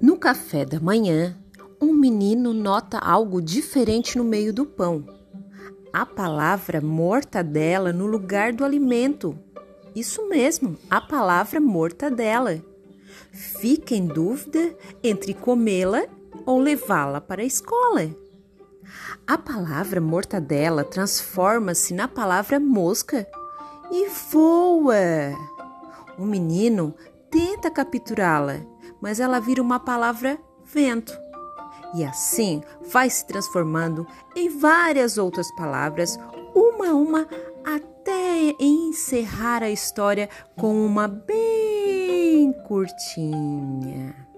No café da manhã, um menino nota algo diferente no meio do pão. A palavra mortadela no lugar do alimento. Isso mesmo, a palavra mortadela. Fica em dúvida entre comê-la ou levá-la para a escola. A palavra mortadela transforma-se na palavra mosca e voa. O menino tenta capturá-la, mas ela vira uma palavra vento. E assim vai se transformando em várias outras palavras, uma a uma, até encerrar a história com uma bem curtinha.